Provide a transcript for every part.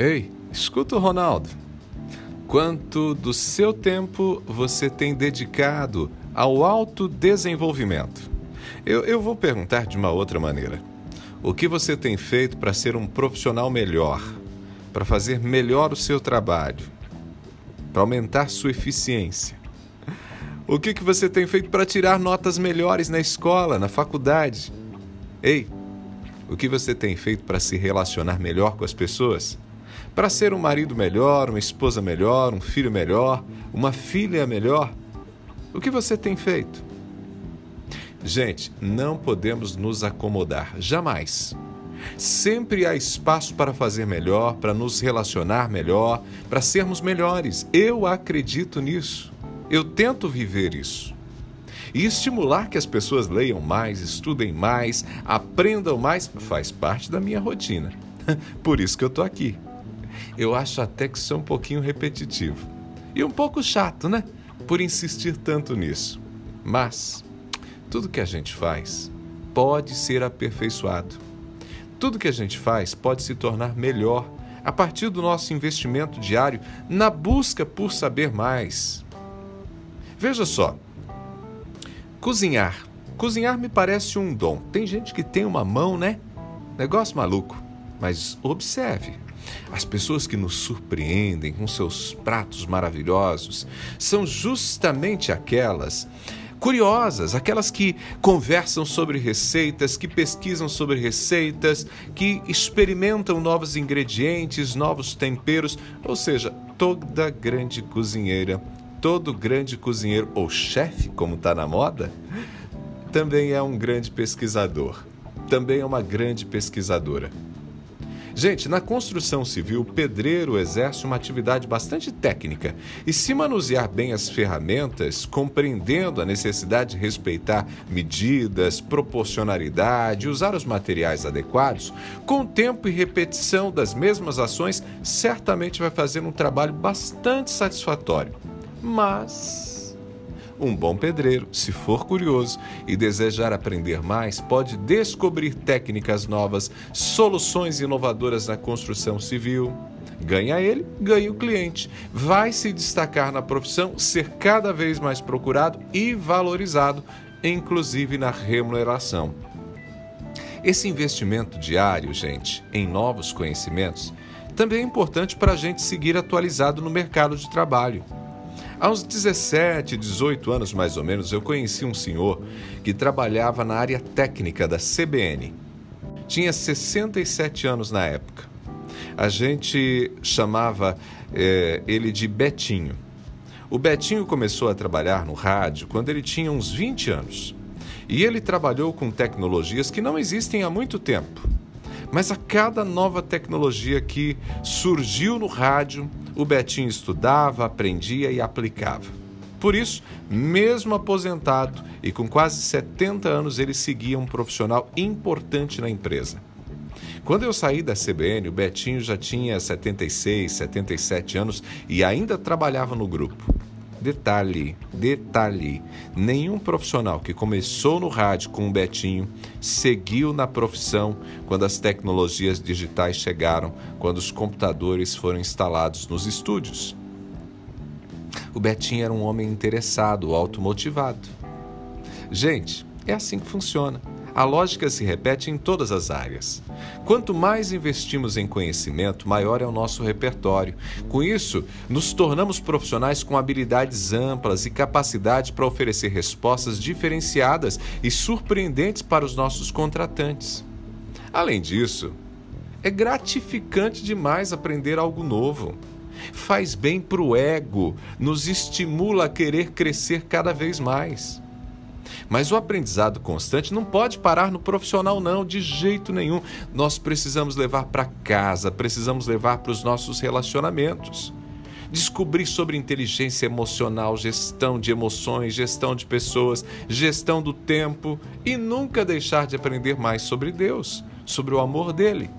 Ei, escuta o Ronaldo. Quanto do seu tempo você tem dedicado ao autodesenvolvimento? Eu, eu vou perguntar de uma outra maneira. O que você tem feito para ser um profissional melhor? Para fazer melhor o seu trabalho? Para aumentar sua eficiência? O que, que você tem feito para tirar notas melhores na escola, na faculdade? Ei, o que você tem feito para se relacionar melhor com as pessoas? Para ser um marido melhor, uma esposa melhor, um filho melhor, uma filha melhor? O que você tem feito? Gente, não podemos nos acomodar, jamais. Sempre há espaço para fazer melhor, para nos relacionar melhor, para sermos melhores. Eu acredito nisso. Eu tento viver isso. E estimular que as pessoas leiam mais, estudem mais, aprendam mais, faz parte da minha rotina. Por isso que eu estou aqui. Eu acho até que isso é um pouquinho repetitivo. E um pouco chato, né? Por insistir tanto nisso. Mas tudo que a gente faz pode ser aperfeiçoado. Tudo que a gente faz pode se tornar melhor a partir do nosso investimento diário na busca por saber mais. Veja só, Cozinhar. Cozinhar me parece um dom. Tem gente que tem uma mão, né? Negócio maluco. Mas observe. As pessoas que nos surpreendem com seus pratos maravilhosos são justamente aquelas curiosas, aquelas que conversam sobre receitas, que pesquisam sobre receitas, que experimentam novos ingredientes, novos temperos, ou seja, toda grande cozinheira todo grande cozinheiro ou chefe, como está na moda, também é um grande pesquisador, também é uma grande pesquisadora. Gente, na construção civil, pedreiro exerce uma atividade bastante técnica e, se manusear bem as ferramentas, compreendendo a necessidade de respeitar medidas, proporcionalidade, usar os materiais adequados, com tempo e repetição das mesmas ações, certamente vai fazer um trabalho bastante satisfatório. Mas um bom pedreiro, se for curioso e desejar aprender mais, pode descobrir técnicas novas, soluções inovadoras na construção civil. Ganha ele, ganha o cliente. Vai se destacar na profissão, ser cada vez mais procurado e valorizado, inclusive na remuneração. Esse investimento diário, gente, em novos conhecimentos, também é importante para a gente seguir atualizado no mercado de trabalho. Há uns 17, 18 anos mais ou menos, eu conheci um senhor que trabalhava na área técnica da CBN. Tinha 67 anos na época. A gente chamava é, ele de Betinho. O Betinho começou a trabalhar no rádio quando ele tinha uns 20 anos. E ele trabalhou com tecnologias que não existem há muito tempo. Mas a cada nova tecnologia que surgiu no rádio, o Betinho estudava, aprendia e aplicava. Por isso, mesmo aposentado e com quase 70 anos, ele seguia um profissional importante na empresa. Quando eu saí da CBN, o Betinho já tinha 76, 77 anos e ainda trabalhava no grupo. Detalhe, detalhe: nenhum profissional que começou no rádio com o Betinho seguiu na profissão quando as tecnologias digitais chegaram, quando os computadores foram instalados nos estúdios. O Betinho era um homem interessado, automotivado. Gente, é assim que funciona. A lógica se repete em todas as áreas. Quanto mais investimos em conhecimento, maior é o nosso repertório. Com isso, nos tornamos profissionais com habilidades amplas e capacidade para oferecer respostas diferenciadas e surpreendentes para os nossos contratantes. Além disso, é gratificante demais aprender algo novo. Faz bem para o ego, nos estimula a querer crescer cada vez mais. Mas o aprendizado constante não pode parar no profissional, não, de jeito nenhum. Nós precisamos levar para casa, precisamos levar para os nossos relacionamentos. Descobrir sobre inteligência emocional, gestão de emoções, gestão de pessoas, gestão do tempo e nunca deixar de aprender mais sobre Deus, sobre o amor dele.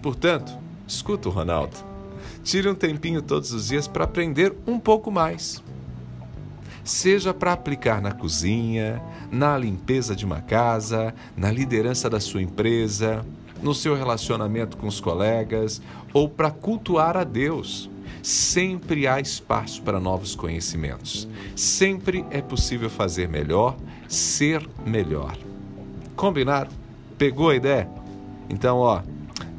Portanto, escuta o Ronaldo. Tire um tempinho todos os dias para aprender um pouco mais seja para aplicar na cozinha, na limpeza de uma casa, na liderança da sua empresa, no seu relacionamento com os colegas ou para cultuar a Deus. Sempre há espaço para novos conhecimentos. Sempre é possível fazer melhor, ser melhor. Combinado? Pegou a ideia? Então, ó,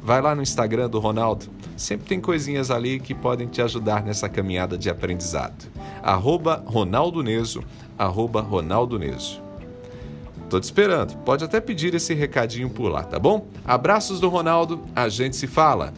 vai lá no Instagram do Ronaldo. Sempre tem coisinhas ali que podem te ajudar nessa caminhada de aprendizado. Arroba Ronaldo Neso, arroba Ronaldo Neso. Tô te esperando. Pode até pedir esse recadinho por lá, tá bom? Abraços do Ronaldo, a gente se fala.